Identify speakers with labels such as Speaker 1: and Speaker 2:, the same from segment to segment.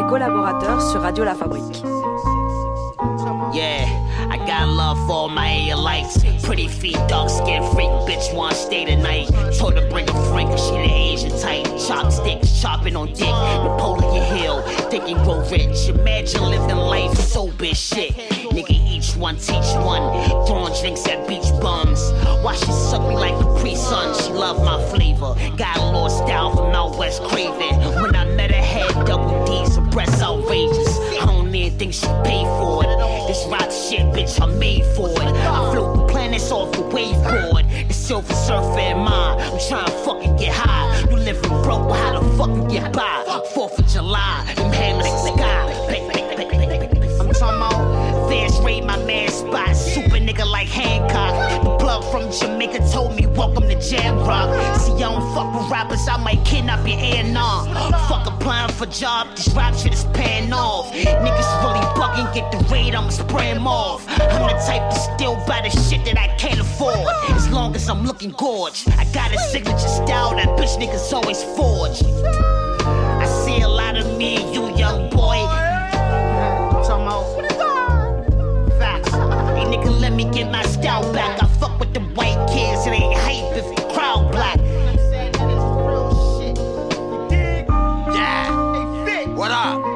Speaker 1: les collaborateurs sur Radio La Fabrique.
Speaker 2: Yeah, I got love for all my lights. Pretty feet, dark skin, freak, bitch, wanna stay tonight. Told her bring a friend, cause she the Asian type. Chopsticks, chopping on dick, Napoleon Hill. Thinking grow rich, imagine living life so bitch shit. Nigga, each one teach one. Throwing drinks at beach bums. Why she suck me like Capri Sun? She love my flavor. Got a little style from out West Craven. When I she paid for it. This rock shit, bitch, I'm made for it. I float the planets off the waveboard. The silver surfer in mine. I'm trying to fucking get high. You living broke, but how the fuck you get by? Fourth of July, them hammers in the sky. I'm talking about fast rate, my man spot. Super nigga like Hancock. The plug from Jamaica told me, welcome to Jam Rock. See, I don't fuck with rappers, I might kidnap your A&R. Fuck applying for job, this rap shit is paying off. Niggas really bugging, get the raid, I'ma spray 'em off. I'm the type to still buy the shit that I can't afford. As long as I'm looking gorge. I got a signature style that bitch niggas always forge. I see a lot of me you, young boy. Let me get my style back. I fuck with the white kids, it ain't hype if the crowd black.
Speaker 3: Yeah. What up?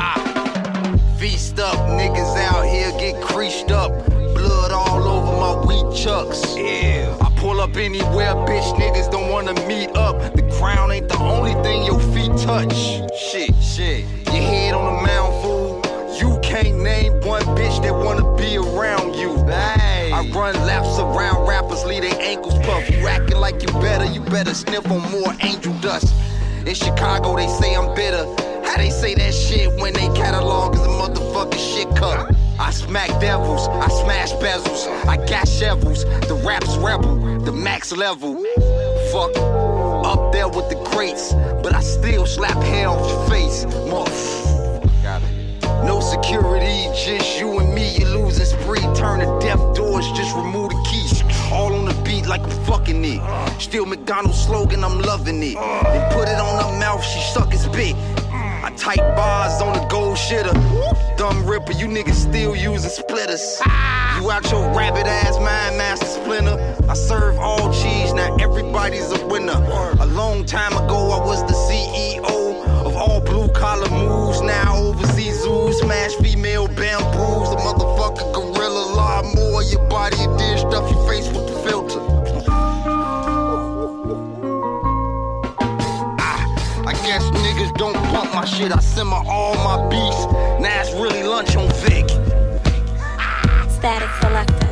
Speaker 3: Ah. Feast up, niggas out here get creased up. Blood all over my wheat chucks. Yeah. I pull up anywhere, bitch, niggas don't wanna meet up. The crown ain't the only thing your feet touch. Shit, shit. Your head on the mound, fool. You can't name one bitch that wanna be around you. I run laps around rappers, leave their ankles puff. You acting like you better, you better sniff on more angel dust. In Chicago, they say I'm bitter. How they say that shit when they catalog is a motherfucking shit cup? I smack devils, I smash bezels, I got shovels. The rap's rebel, the max level. Fuck, up there with the greats, but I still slap hair off your face. Motherfucker. No security, just you and me. You losing spree, turn the deaf doors, just remove the keys. All on the beat like I'm fucking it. Still McDonald's slogan, I'm loving it. Then put it on her mouth, she suck his bit. I tight bars on the gold shitter. Dumb ripper, you niggas still using splitters. You out your rabbit ass mind master splinter. I serve all cheese, now everybody's a winner. A long time ago, I was the CEO of all blue collar moves. Now smash female bamboos. The motherfucker gorilla, lot more. Your body did stuff your face with the filter. Ah, I guess niggas don't pump my shit. I simmer all my beats. Now it's really lunch on Vic.
Speaker 4: Static selector.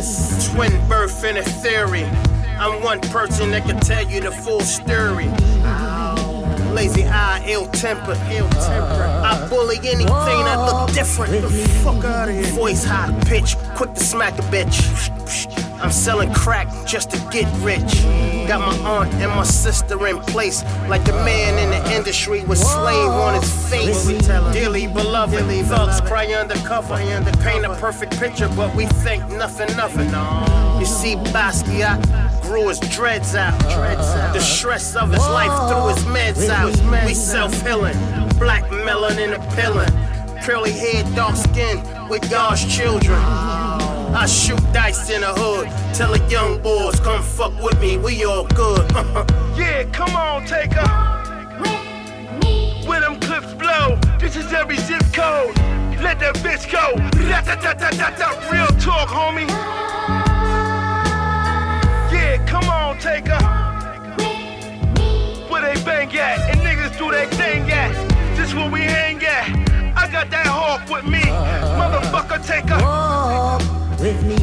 Speaker 5: Twin birth in a theory. I'm one person that can tell you the full story. Lazy eye, ill temper, ill temper. I bully anything that look different. The fuck out of here. Voice high pitch, quick to smack a bitch. I'm selling crack just to get rich. Got my aunt and my sister in place, like the man in the industry with slave on his face. Dearly beloved, thugs cry undercover. Paint a perfect picture, but we think nothing of it. You see, Basquiat grew his dreads out. The stress of his life threw his meds out. We self healing, black melanin appealing. Curly hair, dark skin, with y'all's children. I shoot dice in the hood. Tell the young boys, come fuck with me, we all good.
Speaker 6: Yeah, come on, take her. Where them clips blow, this is every zip code. Let that bitch go. Rat-a-tat-tat-tat-tat. Real talk, homie. Yeah, come on, take her. Where they bang at, and niggas do their thing at. This where we hang at. I got that hawk with me. Motherfucker, take her.
Speaker 7: Walk with me.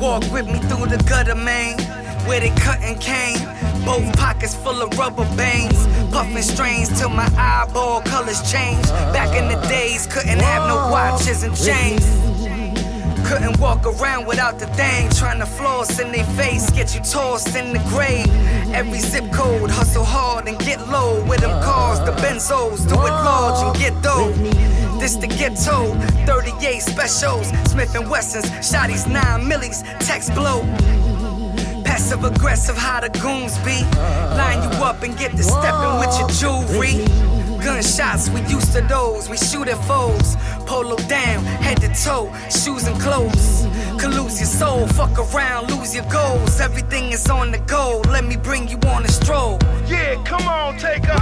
Speaker 8: Walk with me through the gutter, man. Where they cutting cane. Both pockets full of rubber bands. Puffing strains till my eyeball colors change. Back in the days, couldn't have no watches and chains. Couldn't walk around without the thing. Trying to floss in their face, get you tossed in the grave. Every zip code, hustle hard and get low. With them cars, the benzos, do it large and get dough. This the ghetto, 38 specials, Smith and Wessons, shotties, 9 millies, text blow. Passive aggressive, how the goons be. Line you up and get to stepping with your jewelry. Gunshots, we used to those. We shoot at foes. Polo down, head to toe, shoes and clothes. Could lose your soul, fuck around, lose your goals. Everything is on the go. Let me bring you on a stroll.
Speaker 6: Yeah, come on, take a.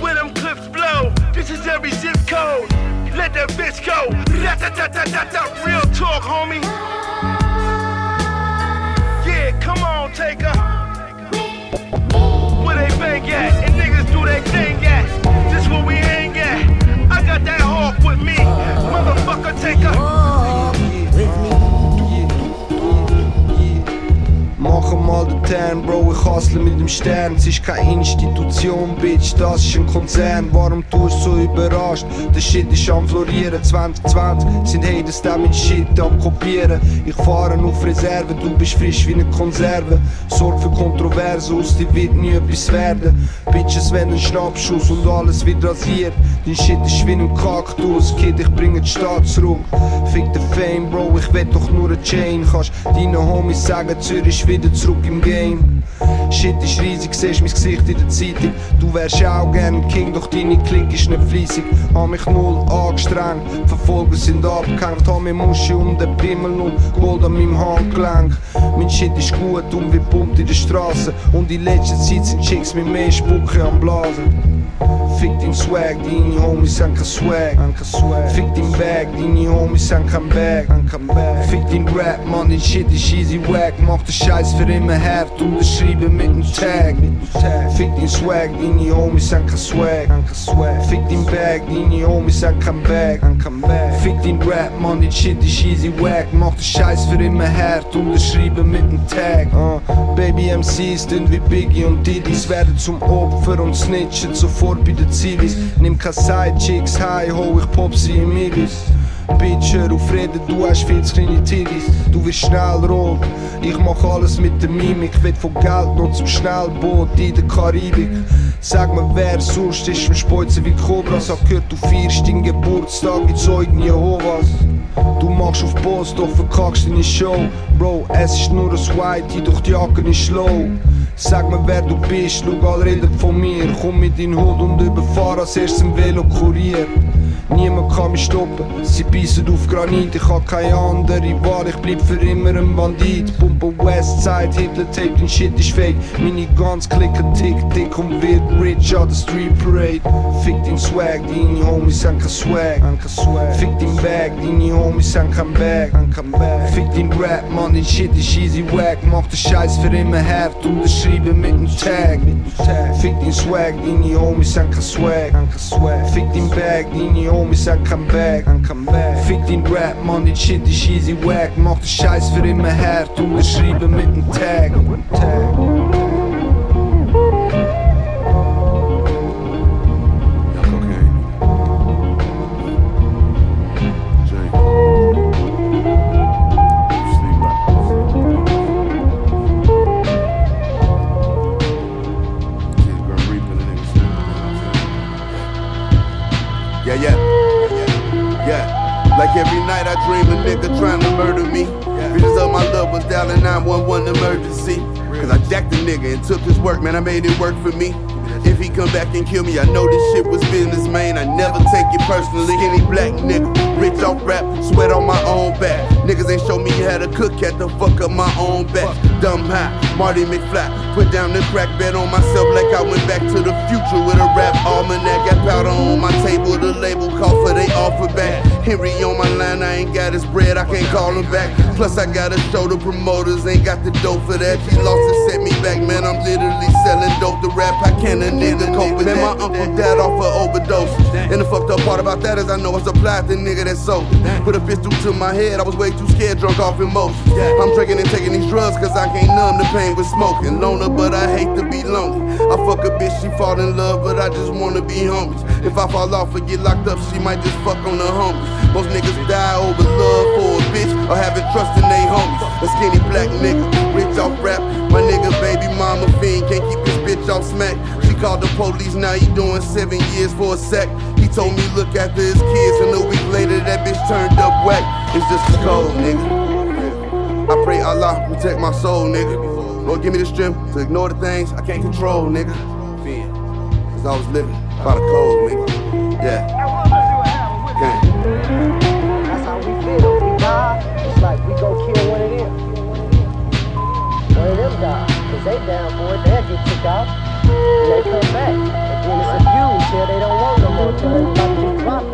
Speaker 6: Where them clips blow. This is every zip code. Let that bitch go. Real talk, homie. A. Where they bang at and niggas do their thing at. This where we hang at. I got that hawk with me. Motherfucker, take a.
Speaker 9: Mach mal den Turn, Bro, ich hustle mit dem Stern. Es ist keine Institution, Bitch, das ist ein Konzern. Warum tust du so überrascht? Der Shit ist am Florieren. 2020 sind Haters da mein Shit am Kopieren. Ich fahre auf Reserve, du bist frisch wie eine Konserve. Sorg für Kontroverse, aus dir wird nie etwas werden. Bitches wenn ein Schnappschuss und alles wird rasiert. Dein Shit ist wie ein Kaktus, Kid, ich bringe die zurück. Fick den Fame, Bro, ich will doch nur eine Chain. Kannst deinen Homies sagen, Zürich wieder zurück im Game. Shit ist riesig, siehst mein Gesicht in der Zeitung. Du wärst auch gern King, doch deine Klick ist nicht fleissig. Hab mich null angestrengt, Verfolger sind abgehängt. Hab mir Muschi um den Pimmel und Gold an meinem Handgelenk. Mein Shit ist gut und wie pumpt in der Straße. Und in letzter Zeit sind Chicks mit mehr Spucke am Blasen. Fick dein Swag, deine Homies haben kein Swag. Fick dein Bag, deine Homies haben kein Bag. Fick dein Rap, Mann, dein Shit ist easy wack. Mach den Scheiß für immer hart, unterschreiben mit dem Tag. Fick dein Swag, deine Homies haben kein Swag. Fick dein Bag, deine Homies haben kein Bag. Fick dein Rap, Mann, dein Shit ist easy wack. Mach den Scheiß für immer hart, unterschreiben mit dem Tag. Uh, Baby MCs sind wie Biggie und Diddy's werden zum Opfer und snitchen sofort bei den Zivis. Nimm keine Sidechicks, hi ho, ich pop sie im Ibis. Bitch, hör auf reden, du hast viel zu kleine Titties. Du wirst schnell rot, ich mach alles mit der Mimik. Will von Geld noch zum Schnellboot in der Karibik. Sag mir, wer sonst ist im Speuzen wie Cobras. Hab gehört, du feierst deinen Geburtstag wie Zeugen Jehovas. Du machst auf Post, doch verkackst deine Show. Bro, es ist nur ein Whitey, doch die Jacke ist slow. Sag mir, wer du bist, schau alle reden von mir. Komm mit in Hut und überfahr als erstes im Velo kurier. Niemand kann mich stoppen, sie beißen auf Granit, ich hab keine andere Wahl, ich bleib für immer ein Bandit. Pumpe Westside, Hitler Tape, dein Shit ist fake. Meine ganz klicken tick, dick und wird rich an der Street Parade. Fick dein Swag, deine Homies haben kein Swag. Fick dein Bag, deine Homies haben kein Bag. Fick dein Rap, man, dein Shit ist easy wack. Mach den Scheiß für immer hart, unterschreiben mit dem Tag. Fick dein Swag, deine Homies haben kein Swag. Fick dein Bag, deine Homies homies, I come back, I come back. Fick den Rap, man, den Shit ist easy wack. Mach den Scheiß für immer her, du mir mit dem Tag.
Speaker 10: Mit dem Tag. Every night I dream a nigga trying to murder me. Visions of my love was dialing 911 emergency. Cause I jacked the nigga and took his work, man, I made it work for me. If he come back and kill me, I know this shit was business, man. I never take it personally. Any black nigga, rich off rap, sweat on my own back. Niggas ain't show me how to cook, had to fuck up my own back. Dumb high, Marty McFly, put down the crack bet on myself like I went back to the future with a rap almanac. Got powder on my table, the label call for they offer back. Henry on my line, I ain't got his bread, I can't call him back. Plus I gotta show the promoters, ain't got the dough for that. He lost and set me back, man. I'm literally selling dope. The rap I can, nigga cope with Man, my uncle died off of overdose. And the fucked up part about that is I know it's applied to nigga that sold. Put a pistol to my head, I was way too scared, drunk off emotion. I'm drinking and taking these drugs cause I can't numb the pain with smoking. Loner, but I hate to be lonely. I fuck a bitch, she fall in love, but I just wanna be homies. If I fall off or get locked up, she might just fuck on the homies. Most niggas die over love for a bitch or having trust in they homies. A skinny black nigga, rich off rap. My nigga, baby mama fiend, can't keep his bitch off smack. Called the police, now he doing seven years for a sec. He told me look after his kids, and a week later that bitch turned up whack. It's just a cold, nigga. I pray Allah protect my soul, nigga. Lord, give me the strength to ignore the things I can't control, nigga. Cause I was living by the code, nigga. Yeah. Gang.
Speaker 11: That's how we feel. We die, it's like we kill one of them. One of them die. Cause they down for it, they'll get out. They come back. And then it's a few they don't want no more. Till they about drop.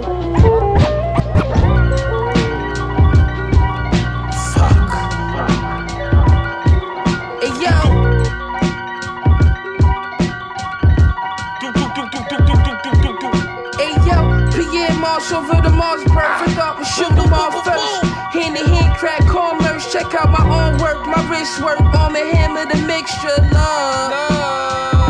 Speaker 12: Hey yo. Hey yo, Pierre Marshall over the Mars perfect up and shoot them first. Hand in hand, crack commerce. Check out my own work, my wrist work. On the hammer, the mixture, love. Hey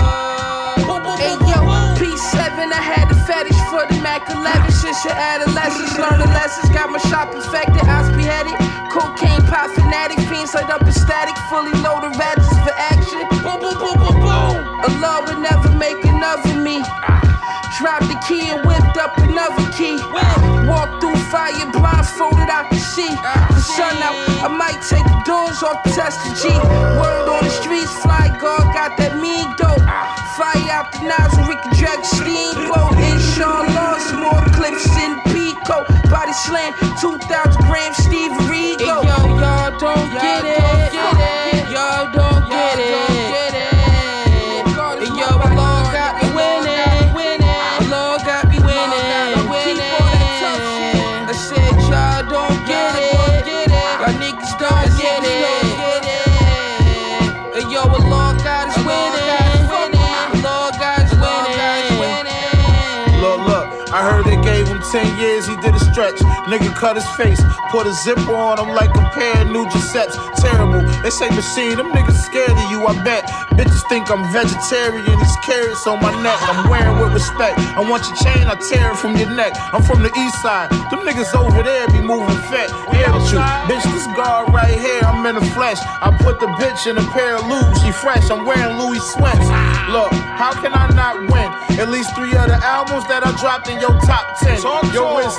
Speaker 12: had the fetish for the Mac 11 since your adolescence. Learning lessons, got my shop infected, eyes beheaded. Cocaine pot fanatic, fiends light up in static, fully loaded ratchets for action. Boom, boom, boom, boom, boom. Allah would never make another me. Dropped the key and whipped up another key. Walk through fire, blindfolded, I can see. The sun out, I might take the doors off, test the G. Word on the streets, fly guard, got that mean dope. Fire out the nozzle, Body 2,000
Speaker 13: stretch. Nigga cut his face, put a zipper on him like a pair of new Giuseppe's. Terrible. They say machine, them niggas scared of you, I bet. Bitches think I'm vegetarian, these carrots on my neck. I'm wearing with respect. I want your chain, I tear it from your neck. I'm from the east side. Them niggas over there be moving fat. Yeah, you. Bitch, this guard right here, I'm in the flesh. I put the bitch in a pair of lubes, she fresh. I'm wearing Louis sweats. Look, how can I not win? At least three other albums that I dropped in your top 10. Yo, it's.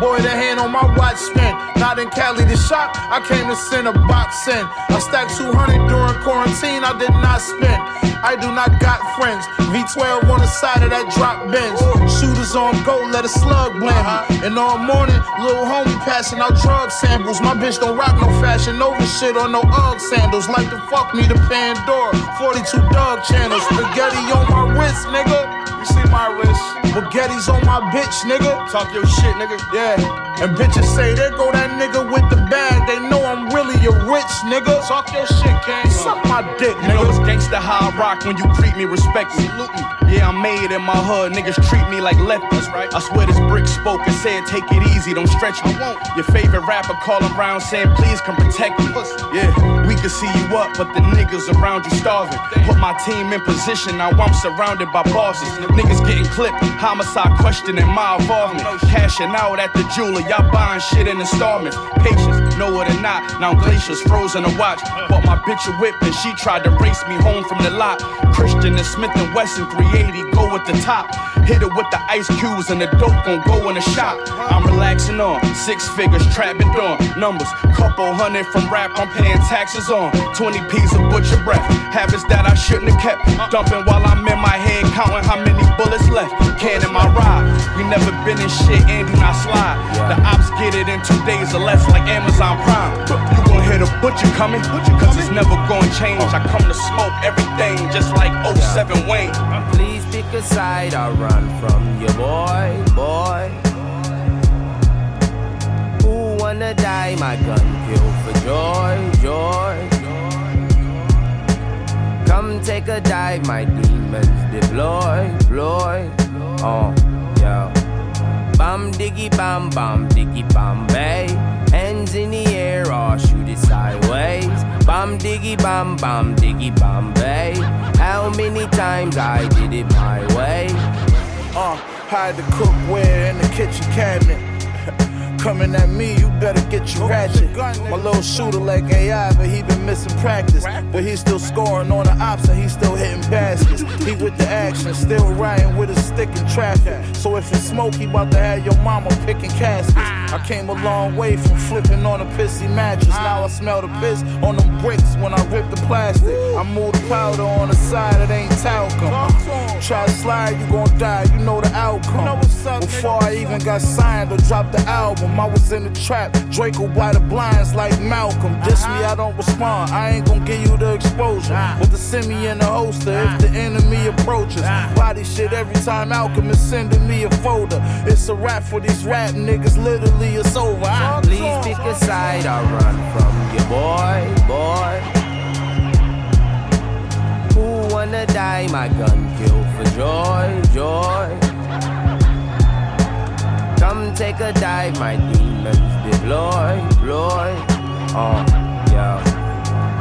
Speaker 13: Boy, the hand on my watch spin. Not in Cali to shop, I came to send a box in. I stacked 200 during quarantine, I did not spend. I do not got friends. V12 on the side of that drop bench. Shooters on go, let a slug blend me. And all morning, little homie passing out drug samples. My bitch don't rock no fashion over shit or no Ugg sandals. Like to fuck me to Pandora. 42 dog channels. Spaghetti on my wrist, nigga. You see my wrist? Spaghetti's on my bitch, nigga. Talk your shit, nigga. Yeah. And bitches say, there go that nigga with the bag. They know I'm really a rich nigga. Talk your shit, gang. Suck my dick,
Speaker 14: You know
Speaker 13: nigga.
Speaker 14: it's gangsta high rock when you treat me respect. respectfully. Yeah, I'm made in my hood. Niggas treat me like lefties. Right. I swear this brick spoke and said, take it easy, don't stretch me. Your favorite rapper calling around saying, please come protect me. Yeah, we can see you up, but the niggas around you starving. Put my team in position, now I'm surrounded by bosses. Niggas getting clipped, homicide questioning my involvement. Cashing out at the jeweler, y'all buying shit in installments. Patience, know it or not, now glaciers frozen to watch. Bought my bitch a whip and she tried to race me home from the lot. Christian and Smith and Wesson 380 go at the top. Hit it with the ice cubes and the dope gon' go in the shop. I'm relaxing on six figures, trapping on numbers. Couple hundred from rap, I'm paying taxes on 20 P's of butcher breath. Habits that I shouldn't have kept. Dumping while I'm in my head, counting how many bullets left. Can in my ride. We never been in shit and do not slide. The ops get it in two days or less, like Amazon Prime. You gon' hear the butcher coming, cause it's never gonna change. I come to smoke everything just like 07 Wayne.
Speaker 2: Please pick a side I run from your boy, boy. Wanna die? My gun kill for joy, joy. Come take a dive, my demons deploy, deploy. Oh, yeah. Bam diggy bam bam diggy bam bay. Hands in the air or shoot it sideways. Bam diggy bam bam diggy bam bay. How many times I did it my way?
Speaker 13: Uh, hide the cookware in the kitchen cabinet. Coming at me, you better get your ratchet. My little shooter like AI, but he been missing practice. But he's still scoring on the ops and he's still hitting baskets. He with the action, still riding with a stick in traffic. So if it's smoke, he about to have your mama picking caskets. I came a long way from flipping on a pissy mattress. Now I smell the piss on them bricks when I rip the plastic. I move the powder on the side, it ain't talcum. Try to slide, you gon' die, you know the outcome. Before I even got signed or dropped the album, I was in the trap. Draco by the blinds like Malcolm. Diss me, I don't respond. I ain't gon' give you the exposure. With the me in the holster if the enemy approaches. Body shit every time Alchemist sending me a folder. It's a rap for these rap niggas, literally it's over. I
Speaker 2: Please pick a side or run from your boy, boy. Who wanna die? My gun kill for joy, joy. Come take a dive, my demons deploy, deploy. Oh, yeah.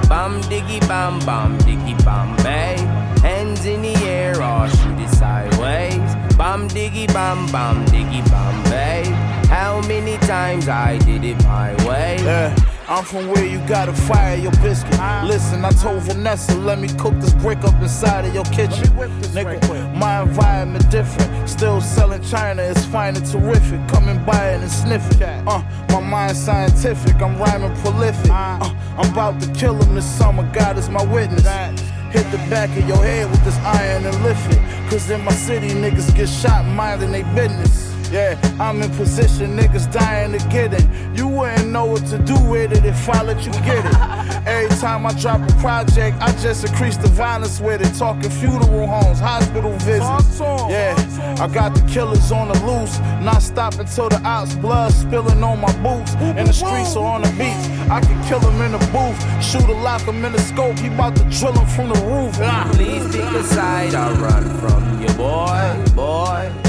Speaker 2: Bam diggy bam bam diggy bam bay. Hands in the air or shoot it sideways. Bam diggy bam bam diggy bam bay. How many times I did it my way?
Speaker 13: Yeah. I'm from where you gotta fire your biscuit. Listen, I told Vanessa, let me cook this brick up inside of your kitchen. Nigga, my environment different. Still selling China, it's fine and terrific. Coming by it and sniff it. Uh, my mind scientific, I'm rhyming prolific. Uh, I'm about to kill him this summer, God is my witness. Hit the back of your head with this iron and lift it. Cause in my city, niggas get shot minding they business. Yeah, I'm in position, niggas dying to get it. You wouldn't know what to do with it if I let you get it. Every time I drop a project, I just increase the violence with it. Talking funeral homes, hospital visits. Yeah, I got the killers on the loose. Not stopping till the ops blood spilling on my boots. In the streets or on the beach, I can kill him in the booth. Shoot a lock him in the scope, he about to drill him from the roof.
Speaker 2: Please pick a side or run from your boy, boy.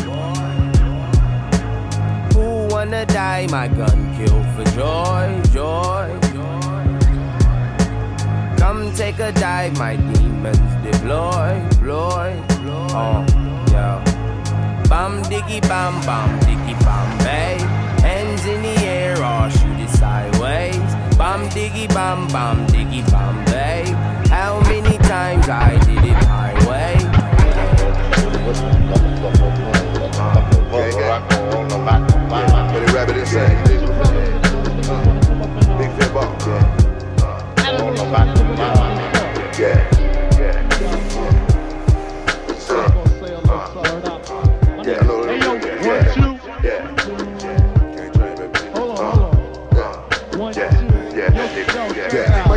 Speaker 2: Wanna die? My gun kill for joy, joy. Come take a dive, my demons deploy, deploy. Oh, yeah. Bam diggy bam bam diggy bam bay. Hands in the air or shoot it sideways. Bam diggy bam bam diggy bam bay. How many times I did it my way?
Speaker 10: Rabbit insane. Big fit ball. Yeah. Yeah, I know. On, hold on. Yeah. Yeah.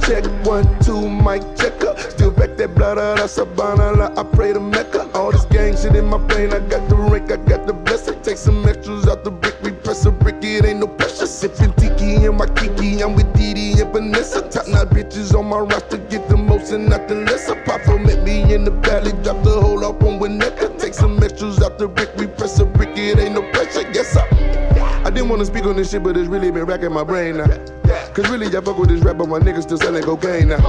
Speaker 10: Check, one, two, mic checker. Still back that blood out of Savannah, I pray to Mecca. All this gang shit in my brain, I got the rank, I got the blessing. Take some extras out the brick, we press a brick, it ain't no pressure. Sipping tiki and my kiki, I'm with Didi and Vanessa. Top notch bitches on my roster, get the most and nothing less. A papa met me in the valley, drop the whole up on Winnetka. Take some extras out the brick, we press a brick, it ain't no pressure. Yes, I. I didn't wanna speak on this shit, but it's really been racking my brain now. Cause really, I fuck with this rap, but my niggas still selling cocaine now.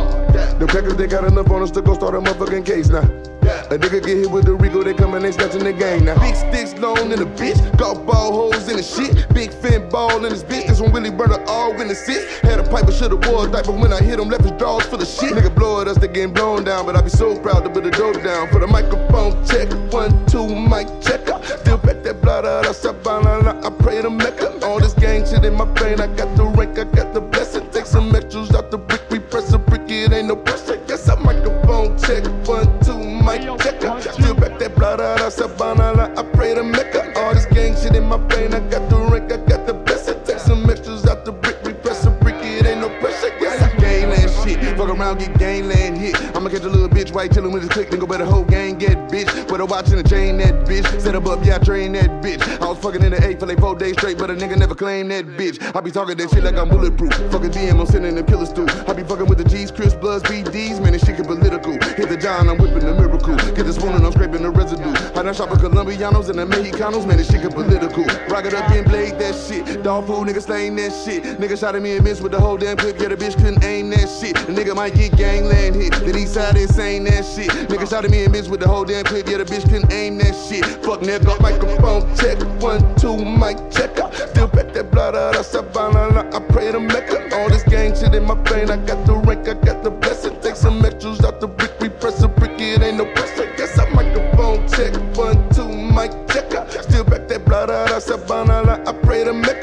Speaker 10: The crackers, they got enough on us to go start a motherfucking case now. A nigga get hit with the Rico, they come and they snatching the gang now. Big sticks long in the bitch, golf ball holes in the shit. Big fin ball in this bitch, this one really burn her all in the sit. Had a pipe, but should've wore a diaper when I hit him, left his drawers full of shit. Nigga blow at us, they getting blown down, but I be so proud to put the dope down. For the microphone check, one, two, mic checker. Still back that blood out of Savannah, I pray to Mecca. All this gang shit in my brain, I got the rank, I got the blessing. Take some extras out the brick, we press a brick, it ain't no pressure. Yes, I microphone check, one, two, mic checker. Still back that blood out of Savannah, I pray to Mecca. All this gang shit in my brain, I got the rank, I got the blessing. Take some extras out the brick, we press a brick, it ain't no pressure. Yes, I gangland shit, fuck around, get gangland hit. I'ma catch a little bitch white chillin' with his click, then go better whole gang get bitch. With a watch and a chain that bitch. Set up up, yeah, I train that bitch. I was fucking in the A for like four days straight, but a nigga never claimed that bitch. I be talking that shit like I'm bulletproof. Fucking DM, I'm sending them killers through. I be fucking with the G's, Crips Bloods, BDs, man, this shit get political. Hit the John, I'm whipping the Get the spoon and I'm scraping the residue. I done shop with Colombianos and the Mexicanos, man, this shit get political. Rock it up and blade that shit. Dog food, nigga slaying that shit. Nigga shot at me and missed with the whole damn clip. Yeah, the bitch couldn't aim that shit. The nigga might get gangland hit. The east side ain't saying that shit. Nigga shot at me and missed with the whole damn clip. Yeah, the bitch couldn't aim that shit. Fuck nigga, microphone check. One, two, mic check out. Still bet that blood out of Savannah. I pray to Mecca. All this gang shit in my brain. I got the rank, I got the blessing. Take some extras out the brick, a brick. It ain't no pressure. Guess I microphone check. One, two, mic check out. Still back that blood out of Savannah. I pray to Mecca.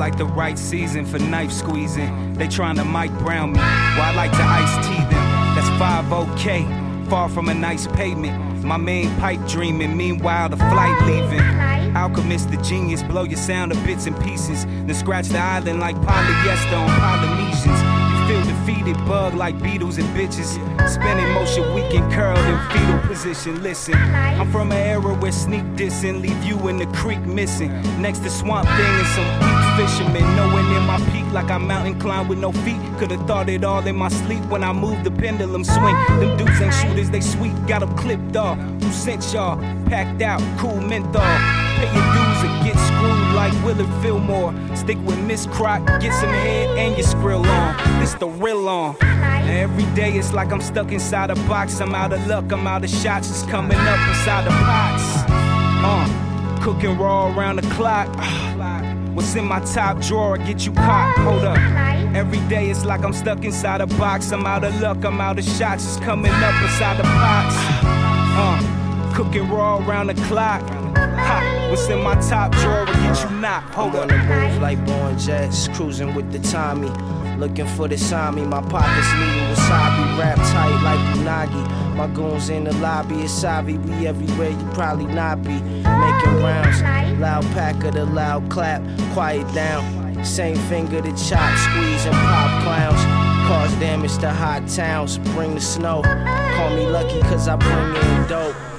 Speaker 15: Like
Speaker 16: the right season for knife squeezing. They tryna Mike Brown me, while I like to ice tea them. That's 5 OK, far from a nice pavement. My main pipe dreaming, meanwhile the flight leaving. Alchemist, the genius, blow your sound to bits and pieces. Then scratch the island like polyester on Polynesians. You feel defeated, bug like beetles and bitches. Spinning motion, weak and curled in fetal position. Listen, I'm from an era where sneak dissing leave you in the creek missing. Next to swamp thing and some weak fishermen. Nowhere near my peak like I mountain climb with no feet. Could've thought it all in my sleep when I moved the pendulum swing. Them dudes ain't shooters, they sweet, got got 'em clipped off. Who sent y'all? Packed out, cool menthol. Pay your dues or get screwed like Millard Fillmore. Stick with Miss Croc, get some head and your skrill on. This the real on. Every day it's like I'm stuck inside a box. I'm out of luck, I'm out of shots. It's coming up inside the pots. Uh, cooking raw around the clock. What's in my top drawer? Get you caught. Hold up. Every day it's like I'm stuck inside a box. I'm out of luck, I'm out of shots. It's coming up inside the box. Uh, cooking raw around the clock. Ha, what's in my top drawer? Get you not. Hold up.
Speaker 17: gonna move like born jets, cruising with the Tommy. Looking for the Sami, my pockets needing wasabi, wrap tight like unagi. My goons in the lobby, it's Savi, we everywhere, you probably not be. Making rounds, loud pack of the loud clap, quiet down. Same finger to chop, squeeze and pop clowns. Cause damage to hot towns, bring the snow. Call me lucky cause I bring in dope.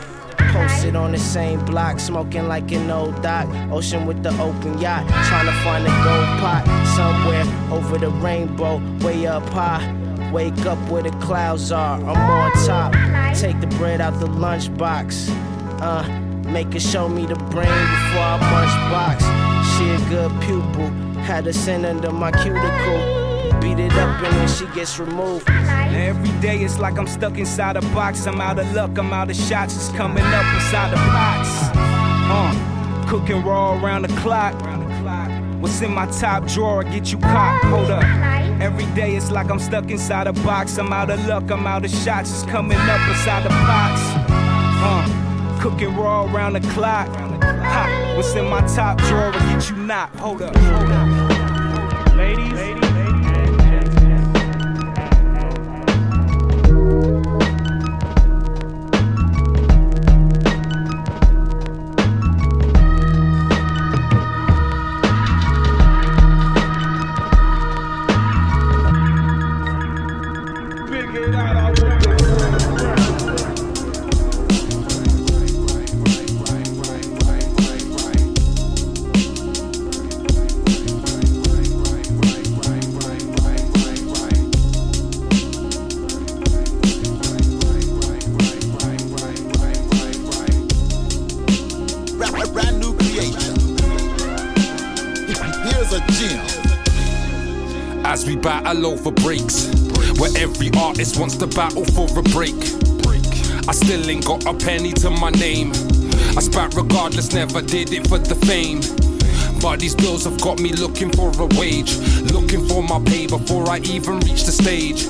Speaker 17: Posted on the same block, smoking like an old dock. Ocean with the open yacht, trying to find a gold pot somewhere over the rainbow, way up high. Wake up where the clouds are, I'm on top. Take the bread out the lunchbox. Uh, make her show me the brain before I munch box. She a good pupil, had her sent under my cuticle. Beat it up and she gets removed.
Speaker 16: Now every day it's like I'm stuck inside a box. I'm out of luck, I'm out of shots. It's coming up inside the pots. Uh, cooking raw around the clock. What's in my top drawer? Get you caught. Hold up. Every day it's like I'm stuck inside a box. I'm out of luck, I'm out of shots. It's coming up inside the pots. Uh, cooking raw around the clock. Ha, what's in my top drawer? Get you not. Hold up. Hold up.
Speaker 18: As we battle over breaks, where every artist wants to battle for a break. I still ain't got a penny to my name. I spat regardless, never did it for the fame. But these bills have got me looking for a wage, looking for my pay before I even reach the stage.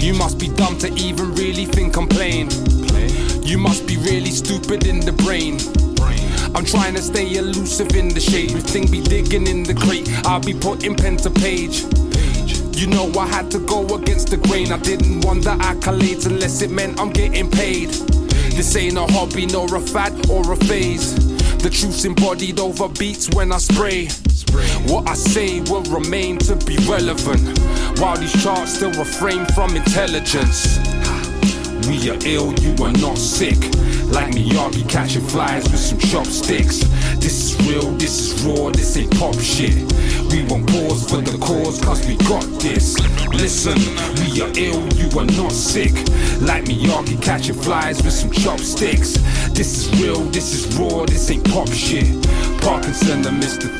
Speaker 18: You must be dumb to even really think I'm playing. You must be really stupid in the brain. I'm trying to stay elusive in the shade. Think be digging in the crate, I'll be putting pen to page. You know I had to go against the grain. I didn't want the accolades unless it meant I'm getting paid. This ain't a hobby, nor a fad or a phase. The truth's embodied over beats when I spray. What I say will remain to be relevant, while these charts still refrain from intelligence. We are ill, you are not sick. Like Miyagi catching flies with some chopsticks. This is real, this is raw, this ain't pop shit. We won't pause for the cause, cause we got this. Listen, we are ill, you are not sick. Like Miyagi catching flies with some chopsticks. This is real, this is raw, this ain't pop shit. Parkinson, the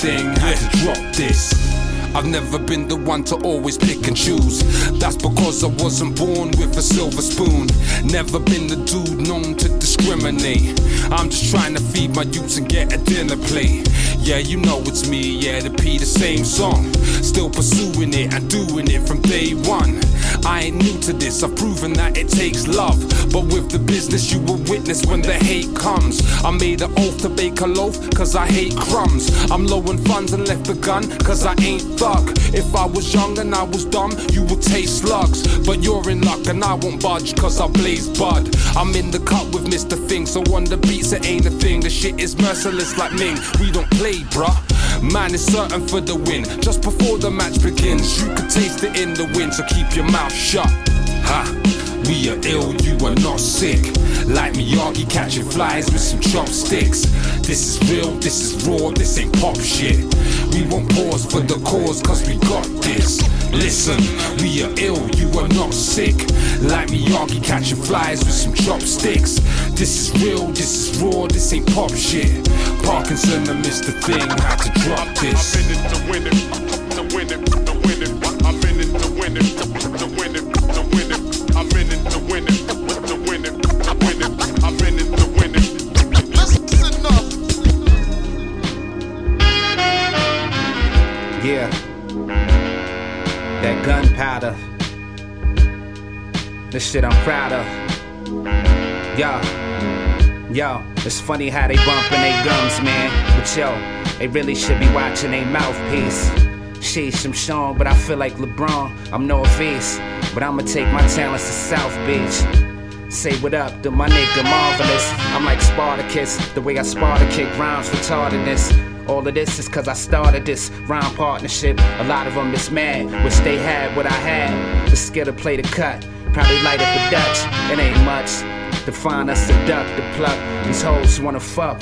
Speaker 18: thing, had to drop this. I've never been the one to always pick and choose. That's because I wasn't born with a silver spoon. Never been the dude known to discriminate. I'm just trying to feed my youths and get a dinner plate. Yeah, you know it's me, yeah, the P, the same song. Still pursuing it and doing it from day one. I ain't new to this, I've proven that it takes love. But with the business, you will witness when the hate comes. I made an oath to bake a loaf, cause I hate crumbs. I'm low funds and left the gun, cause I ain't thug. If I was young and I was dumb, you would taste slugs. But you're in luck and I won't budge, cause I blaze bud. I'm in the cut with Mr. Thing, so on the beats it ain't a thing. The shit is merciless like Ming, we don't play, bruh. Man is certain for the win. Just before the match begins, you could taste it in the wind, so keep your mouth shut. Ha! We are ill, you are not sick. Like Miyagi catching flies with some chopsticks. This is real, this is raw, this ain't pop shit. We won't pause for the cause, cause we got this. Listen, we are ill, you are not sick. Like Miyagi catching flies with some chopsticks. This is real, this is raw, this ain't pop shit. Parkinson, I missed the thing, had to drop this.
Speaker 19: I'm in it to win it, to win it, to win it. I'm in it to win it,
Speaker 20: gunpowder. This shit I'm proud of. Yo. Yo, it's funny how they bumpin' they gums, man. But yo, they really should be watching their mouthpiece. Sheesh, I'm Sean, but I feel like LeBron. I'm Northeast, but I'ma take my talents to South Beach. Say what up to my nigga Marvelous. I'm like Spartacus, the way I Sparta kick rhymes retardedness. All of this is cause I started this rhyme partnership. A lot of them is mad, wish they had what I had. The skill to play the cut, probably light up a Dutch. It ain't much. Define us, seduct, the pluck. These hoes wanna fuck.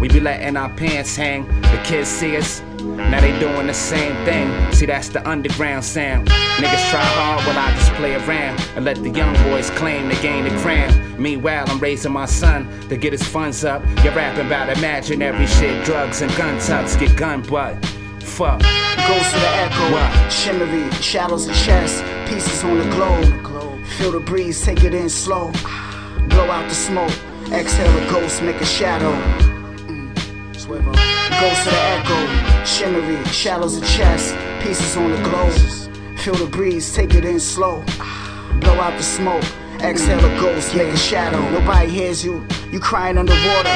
Speaker 20: We be letting our pants hang. The kids see us. Now they doing the same thing. See, that's the underground sound. Niggas try hard while I just play around and let the young boys claim they gain the crown. Meanwhile, I'm raising my son to get his funds up. You're rapping about imaginary shit, drugs and gun tucks, get gun butt. Fuck.
Speaker 21: Goes to the echo,
Speaker 20: What?
Speaker 21: shimmery, shadows and chess, pieces on the globe. Feel the breeze, take it in slow. Blow out the smoke, exhale a ghost, make a shadow. Mm. Goes to the echo, shimmery, shadows of chest, pieces on the globe. Feel the breeze, take it in slow. Blow out the smoke, exhale a ghost, make a shadow. Nobody hears you, you crying underwater.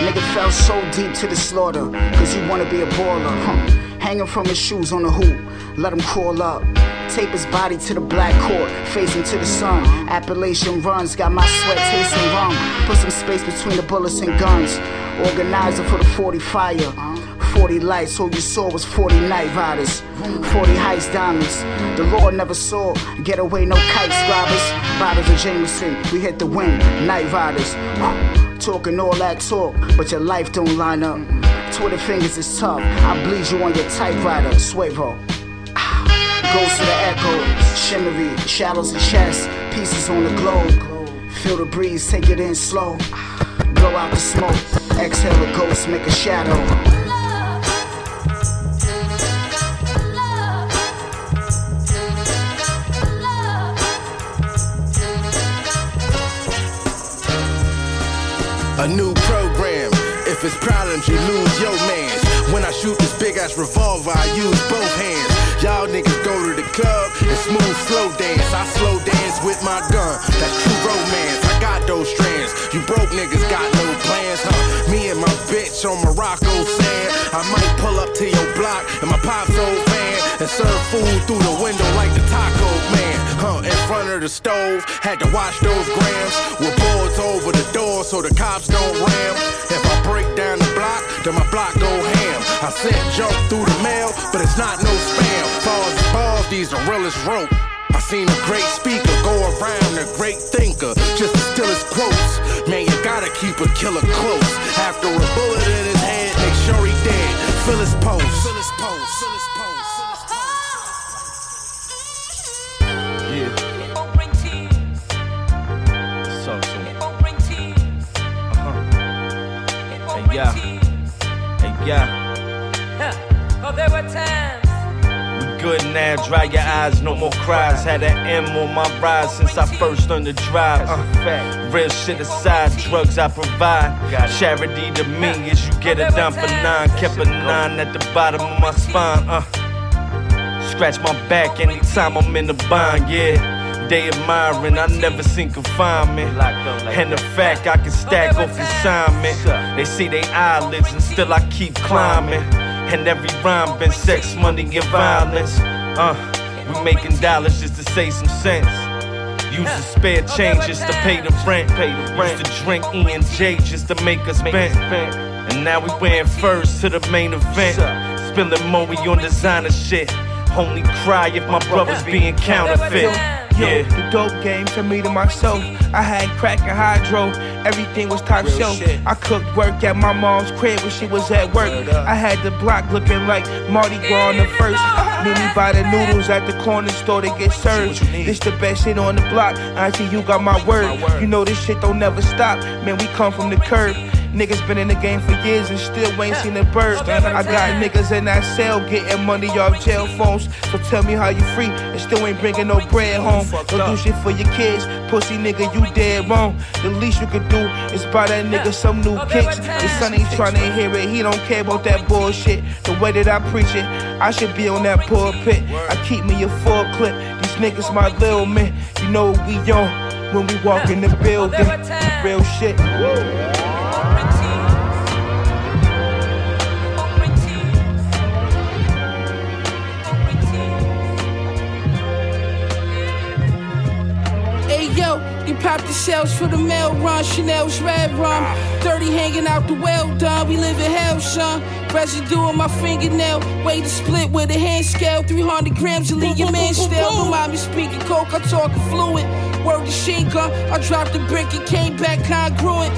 Speaker 21: Nigga fell so deep to the slaughter, cause you wanna be a baller. Huh. Hanging from his shoes on the hoop, let him crawl up. Tape his body to the black court, facing to the sun. Appalachian runs, got my sweat tasting rum. Put some space between the bullets and guns. Organizer for the 40 fire. 40 lights, all you saw was 40 night riders. 40 heist diamonds. The Lord never saw. Get away, no kites, robbers. Bottles of Jameson, we hit the wind. Night riders. Talking all that talk, but your life don't line up. Twitter fingers is tough. I bleed you on your typewriter, Suevo. Ah, goes to the echo, shimmery, shadows and chest, pieces on the globe. Feel the breeze, take it in slow. Ah, blow out the smoke, exhale a ghost, make a shadow.
Speaker 13: A new program If it's problems, you lose your mans. When I shoot this big ass revolver, I use both hands. Y'all niggas go to the club and smooth slow dance. I slow dance with my gun. That's true romance. I got those strands. You broke niggas got no plans, huh? Me and my bitch on Morocco sand. I might pull up to your block in my pop's old van and serve food through the window like the taco man. Huh? In front of the stove, had to watch those grams with boards over the door so the cops don't ram. If I break down the block, then my block go ham. I sent junk through the mail, but it's not no spam. Falls balls, these are realest rope. I seen a great speaker go around, a great thinker, just to steal his quotes. Man, you gotta keep a killer close. After a bullet in his head, make sure he dead. Fill his pulse. Fill his pulse. Fill his pulse.
Speaker 22: Yeah. It won't bring tease. So, so. Uh-huh. Hey, yeah. Hey, yeah.
Speaker 23: Oh, there were times.
Speaker 22: We good now, dry your eyes, no more cries. Had an M on my ride since I first learned to drive. Uh, real shit aside, drugs I provide. Charity to me is you get it done for nine. Kept a nine at the bottom of my spine. Uh, scratch my back anytime I'm in the bind, yeah. They admiring, I never seen confinement. And the fact I can stack off consignment. They see they eyelids and still I keep climbing. And every rhyme been sex, money, and violence. Uh, we making dollars just to save some cents. Use the spare change just to pay the rent. Pay the rent. Used to drink E and J just to make us bent. And now we wearing furs to the main event. Spilling money on designer shit. Only cry if my brother's being counterfeit.
Speaker 24: Yo, the dope game to me to myself. I had crack and hydro, everything was top
Speaker 22: Real
Speaker 24: shelf.
Speaker 22: shit.
Speaker 24: I cooked work at my mom's crib when she was at work. I had the block looking like Mardi Gras on the first. Meet me by the noodles at the corner store to get served. This the best shit on the block. Auntie, you got my word. You know this shit don't never stop. Man, we come from the curb. Niggas been in the game for years and still ain't seen a bird. I got niggas in that cell getting money off jail phones. So tell me how you free and still ain't bringing no bread home. Don't do shit for your kids, pussy nigga, you dead wrong. The least you could do is buy that nigga some new kicks. His son ain't trying to hear it, he don't care about that bullshit. The way that I preach it, I should be on that pulpit. I keep me a full clip. These niggas my little man, you know what we on when we walk in the building. Real shit.
Speaker 12: Hey yo, you pop the shells for the mail run, Chanel's red rum. Dirty hanging out the well done, we live in hell, son. Residue on my fingernail, way to split with a hand scale. 300 grams to leave your man still. Remind me speaking coke, I talk fluent. Word to machine I dropped the brick and came back congruent.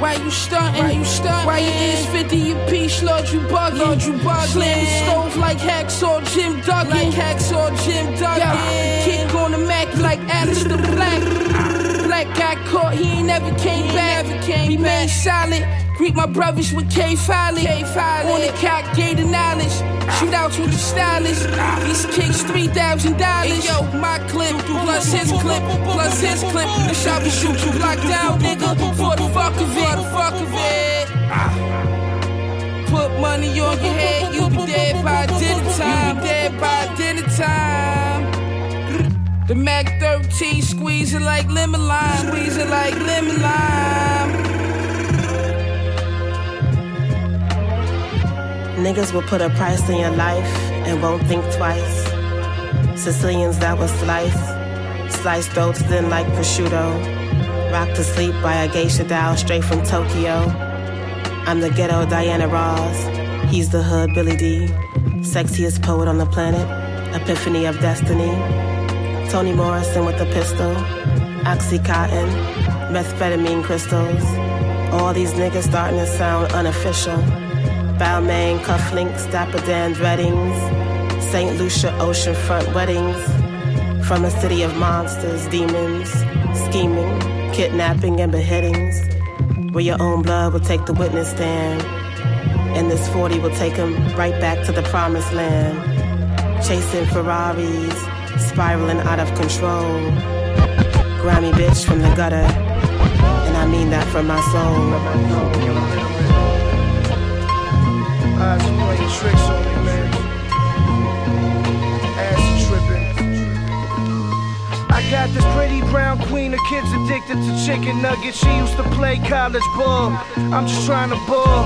Speaker 12: Why you stuntin'? Why you stuntin'? Why your ears 50 your piece, Lord you buggin'? Lord you buggin'. Slam the stove like hacksaw Jim Duggan. Like hacksaw Jim Duggan. Kick on the Mac like Aleister Black. Black got caught, he ain't never came back. Never came Remain solid. Greet my brothers with K Filey. On the cock, of knowledge. Shootouts with the stylist. These kicks $3,000. Yo, my clip, plus his clip, plus his clip. The shot we shoot you block down, nigga. For the fuck of it. For the fuck of it. Put money on your head, you be dead by dinner time. You be dead by dinner time. Mac 13 squeezing like lemon lime, squeezing like lemon lime.
Speaker 25: Niggas will put a price on your life and won't think twice. Sicilians that will slice, slice throats thin like prosciutto. Rocked to sleep by a geisha doll straight from Tokyo. I'm the ghetto Diana Ross. He's the hood Billy Dee. Sexiest poet on the planet. Epiphany of destiny. Toni Morrison with a pistol. Oxycontin. Methamphetamine crystals. All these niggas starting to sound unofficial. Balmain, cufflinks, Dapper Dan's weddings, St. Lucia oceanfront weddings, from a city of monsters, demons, scheming, kidnapping, and beheadings, where your own blood will take the witness stand, and this 40 will take him right back to the promised land, chasing Ferraris, spiraling out of control, grimy bitch from the gutter, and I mean that from my soul.
Speaker 26: eyes playing tricks on me, man. Acid tripping. I got this pretty brown queen, of kids addicted to chicken nuggets. She used to play college ball. I'm just trying to ball.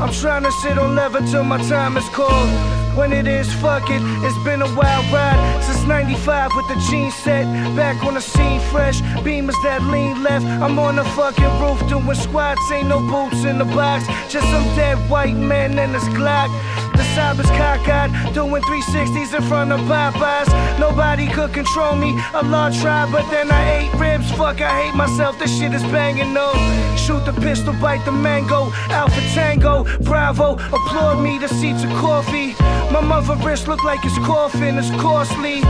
Speaker 26: I'm trying to sit on leather till my time is called. When it is, fuck it. It's been a wild ride since 95 with the jeans set. Back on the scene fresh. Beamers that lean left. I'm on the fucking roof doing squats. Ain't no boots in the box. Just some dead white man and his Glock. The side was cockeyed, doing 360s in front of Popeyes. Nobody could control me. A lot tried, but then I ate ribs. Fuck, I hate myself. This shit is banging, no. Shoot the pistol, bite the mango. Alpha Tango, Bravo. Applaud me, the seats of coffee. My mother wrist look like it's coffin, it's costly.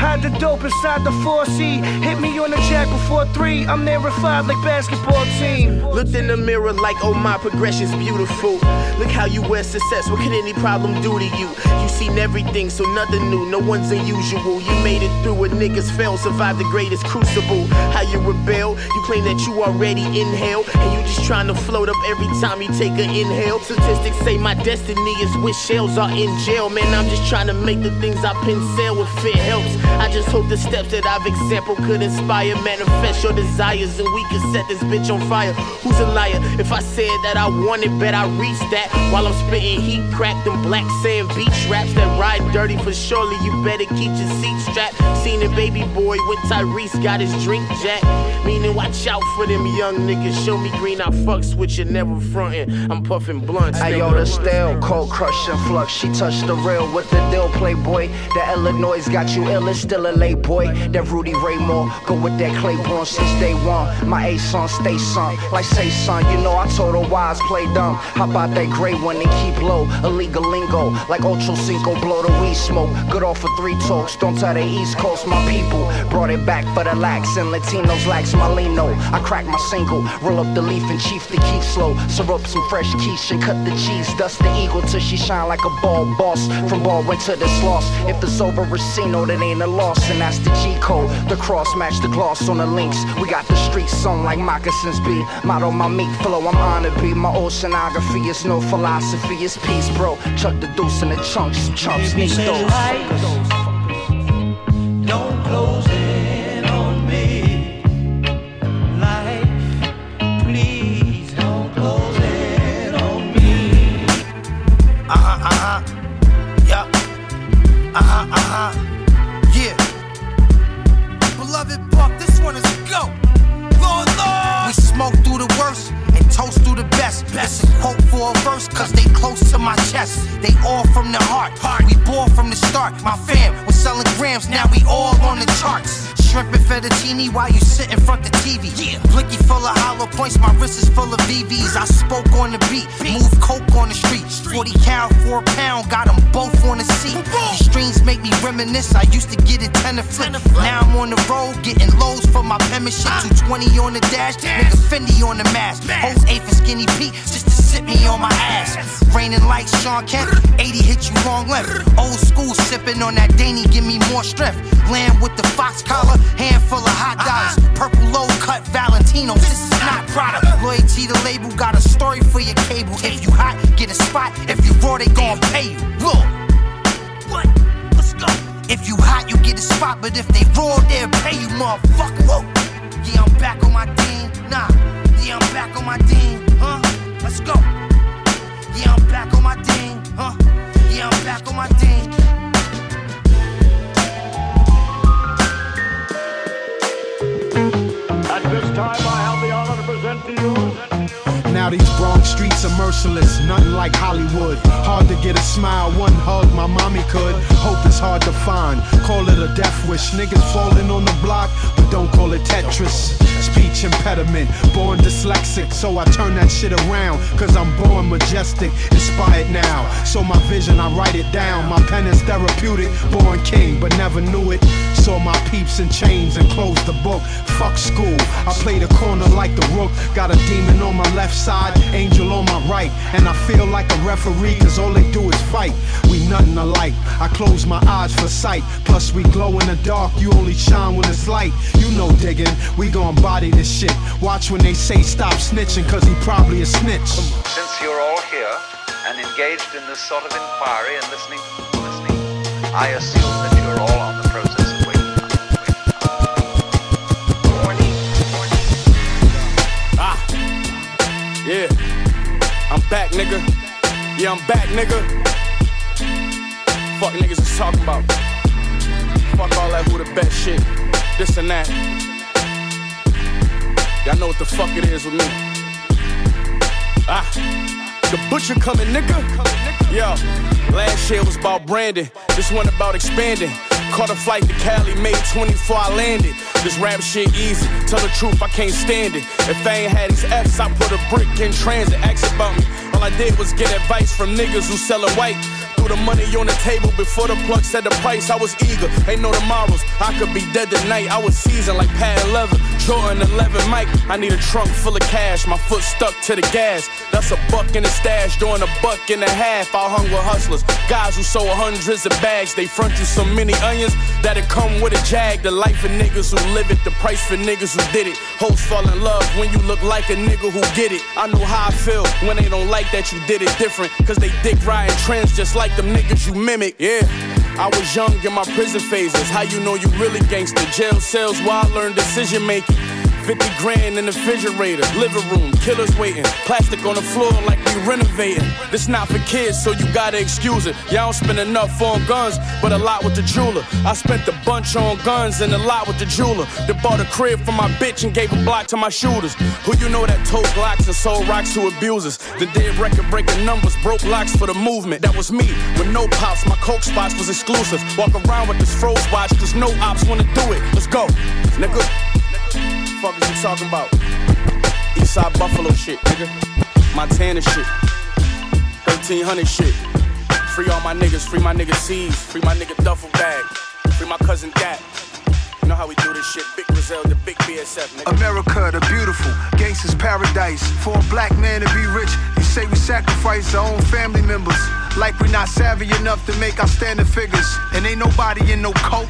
Speaker 26: Hide the dope inside the 4C. Hit me on the jack before three. I'm there at five like basketball team.
Speaker 5: Looked in the mirror like, oh my progression's beautiful. Look how you wear success. What could any problem do to you? You seen everything, so nothing new. No one's unusual. You made it through what niggas fail. Survived the greatest crucible. How you rebel? You claim that you already inhale, and you just trying to float up every time you take an inhale. Statistics say my destiny is with shells are in jail. Man, I'm just trying to make the things I pencil with fit helps. I just hope the steps that I've exampled could inspire, manifest your desires, and we can set this bitch on fire. Who's a liar? If I said that I wanted, bet I reached that. While I'm spitting heat, cracked them black sand beach raps that ride dirty for surely. You better keep your seat strapped. Seen a baby boy with Tyrese got his drink jack. Meaning, watch out for them young niggas. Show me green, I fuck switch and never frontin'. I'm puffin' blunts.
Speaker 17: The stale, cold crush and flux. She touched the real with the deal, playboy. The Illinois got you ill, it's still a late boy. That Rudy Ray Moore, go with that Claiborne since day one. My A son, stay son, like say son. You know I told her wise, play dumb. How about that gray one and keep low? Illegal lingo, like Ocho Cinco, blow the weed smoke. Good off for three talks, don't tell the East Coast, my people. Brought it back for the lax and Latinos lax Malino. I crack my single, roll up the leaf and chief the keep slow. Syrup some fresh quiche and cut the cheese. Dust the eagle till she shine like a ball boss. From ball went to this loss. If it's over Racino, that ain't a loss. And that's the G code. The cross match the gloss on the links. We got the streets on like moccasins be. Motto my meat flow, I'm honored be. My oceanography is no philosophy, it's peace, bro. Chuck the deuce in the chunks, some chumps need those.
Speaker 27: Don't close in on me. Life, please don't close in on me.
Speaker 28: Uh huh, uh huh. Yup. Uh huh, uh huh. Yeah. Beloved Buck, verse, cause they close to my chest. They all from the heart. We bore from the start. My fam was selling grams, now we all on the charts. Shrimp and fettuccine while you sit in front the TV. Yeah. Blicky full of hollow points, my wrist is full of VVs. I spoke on the beat, move coke on the street. 40 cal, 4 pound, got them both on the seat. These streams make me reminisce. I used to get it 10 to flip. Now I'm on the road, getting lows for my penmanship. Ah. 220 on the dash, nigga Fendi on the mask. Hoes A for skinny Pete, just sit me on my ass. Raining like Shawn Kemp, 80 hit you long left. Old school sipping on that Danny, give me more strength. Land with the fox collar, handful of hot dollars. Purple low cut Valentinos, this is not product. Loyalty to label, got a story for your cable. If you hot, get a spot. If you raw, they gon' pay you. Look. What? Let's go. If you hot, you get a spot, but if they raw, they'll pay you, motherfucker. Whoa. Yeah, I'm back on my team. Nah. Yeah, I'm back on my team. Huh? Let's go. Yeah, I'm back on my team. Huh? Yeah, I'm back on my team.
Speaker 29: At this time, I have the honor to present to you.
Speaker 30: Now these Bronx streets are merciless, nothing like Hollywood. Hard to get a smile, one hug, my mommy could. Hope is hard to find, call it a death wish. Niggas falling on the block, but don't call it Tetris. Speech impediment, born dyslexic, so I turn that shit around. Cause I'm born majestic, inspired now. So my vision, I write it down. My pen is therapeutic, born king, but never knew it. Saw my peeps in chains and closed the book. Fuck school, I play the corner like the rook. Got a demon on my left side, angel on my right. And I feel like a referee, cause all they do is fight. We nothing alike. I close my eyes for sight. Plus, we glow in the dark, you only shine when it's light. You know digging, we gon' body this shit. Watch when they say stop snitching, cause he probably a snitch.
Speaker 31: Since you're all here
Speaker 32: and engaged in this sort of inquiry and listening, listening, I assume that you're all on the process
Speaker 14: I'm back, nigga. Yeah, I'm back, nigga. Fuck niggas is talking about. Fuck all that who the best shit. This and that. Y'all know what the fuck it is with me. Ah, the butcher coming, nigga. Yo, last year was about branding. This one about expanding. Caught a flight to Cali, made 24, I landed. This rap shit easy. Tell the truth, I can't stand it. If I ain't had these F's, I put a brick in transit. Ask about me. All I did was get advice from niggas who sellin' white. The money on the table before the plug said the price. I was eager, ain't no tomorrows. I could be dead tonight. I was seasoned like pad 11. Jordan 11 Mike. I need a trunk full of cash. My foot stuck to the gas. That's a buck in the stash. During a buck and a half, I hung with hustlers. Guys who sold hundreds of bags. They front you so many onions that it come with a jag. The life of niggas who live it. The price for niggas who did it. Hoes fall in love when you look like a nigga who get it. I know how I feel when they don't like that you did it different. Cause they dick riding trends just like them niggas you mimic. Yeah. I was young in my prison phases. How you know you really gangster? Jail cells while I learned decision making. 50 grand in the refrigerator, living room, killers waiting. Plastic on the floor like we renovating. This not for kids, so you gotta excuse it. Y'all don't spend enough on guns, but a lot with the jeweler. I spent a bunch on guns and a lot with the jeweler. That bought a crib for my bitch and gave a block to my shooters. Who you know that told Glocks and sold rocks to abusers? The dead record breaking numbers, broke locks for the movement. That was me, with no pops. My coke spots was exclusive. Walk around with this froze watch, cause no ops wanna do it. Let's go, nigga. Fuck is you talking about? Eastside Buffalo shit, nigga. Montana shit. 1300 shit. Free all my niggas, free my nigga C's, free my nigga Duffel Bag, free my cousin Gat. You know how we do this shit. Big the big BSF, nigga.
Speaker 9: America, the beautiful, gangsters paradise. For a black man to be rich, you say we sacrifice our own family members. Like we're not savvy enough to make outstanding figures. And ain't nobody in no cult.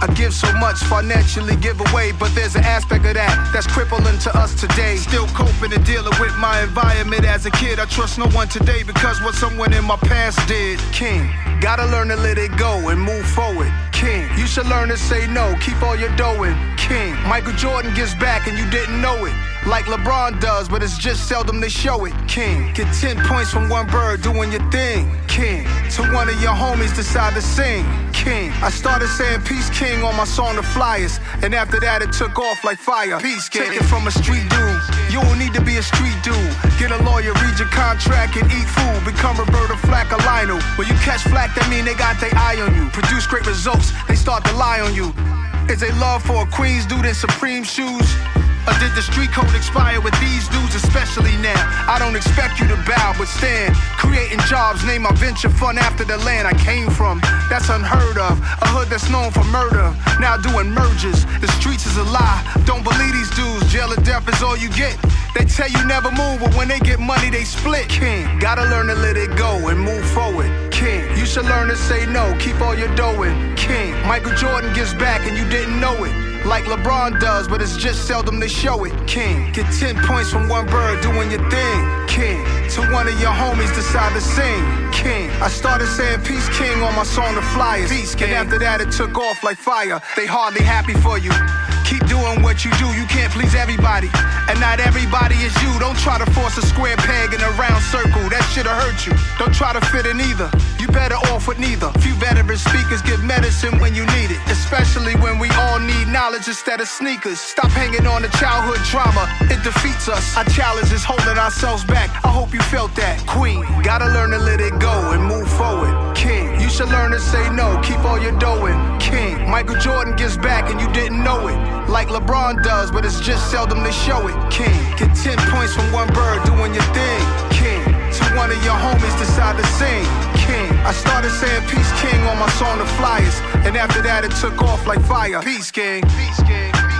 Speaker 9: I give so much financially give away, but there's an aspect of that that's crippling to us today. Still coping and dealing with my environment as a kid. I trust no one today because what someone in my past did. King, gotta learn to let it go and move forward. King, you should learn to say no, keep all your dough in. King, Michael Jordan gives back and you didn't know it. Like LeBron does, but it's just seldom they show it. King, get 10 points from one bird doing your thing. King, to one of your homies decide to sing. King, I started saying Peace King on my song The Flyers, and after that it took off like fire. Peace King, take it from a street dude. You don't need to be a street dude. Get a lawyer, read your contract, and eat food. Become Roberta Flack or Lionel. When you catch flack, that mean they got their eye on you. Produce great results, they start to lie on you. Is they love for a Queens dude in Supreme shoes? Or did the street code expire with these dudes, especially now? I don't expect you to bow, but stand. Creating jobs, name my venture fun after the land I came from. That's unheard of. A hood that's known for murder. Now doing mergers. The streets is a lie. Don't believe these dudes. Jail or death is all you get. They tell you never move, but when they get money, they split. King, gotta learn to let it go and move forward. King, you should learn to say no, keep all your dough in. King, Michael Jordan gives back and you didn't know it. Like LeBron does, but it's just seldom they show it. King, get 10 points from one bird doing your thing. King, to one of your homies decide to sing. King, I started saying Peace King on my song The Flyers. Peace King. And after that, it took off like fire. They hardly happy for you. Keep doing what you do, you can't please everybody. And not everybody is you. Don't try to force a square peg in a round circle, that shit'll hurt you. Don't try to fit in either. You better off with neither. Few veteran speakers get medicine when you need it. Especially when we all need knowledge instead of sneakers. Stop hanging on to childhood trauma, it defeats us. Our challenge is holding ourselves back. I hope you felt that. Queen, gotta learn to let it go and move forward. Should learn to say no, keep all your dough in. King, Michael Jordan gives back and you didn't know it. Like LeBron does, but it's just seldom they show it. King, get 10 points from one bird doing your thing. King, to one of your homies decide to sing. King, I started saying Peace King on my song The Flyers, and after that it took off like fire. Peace King. Peace King.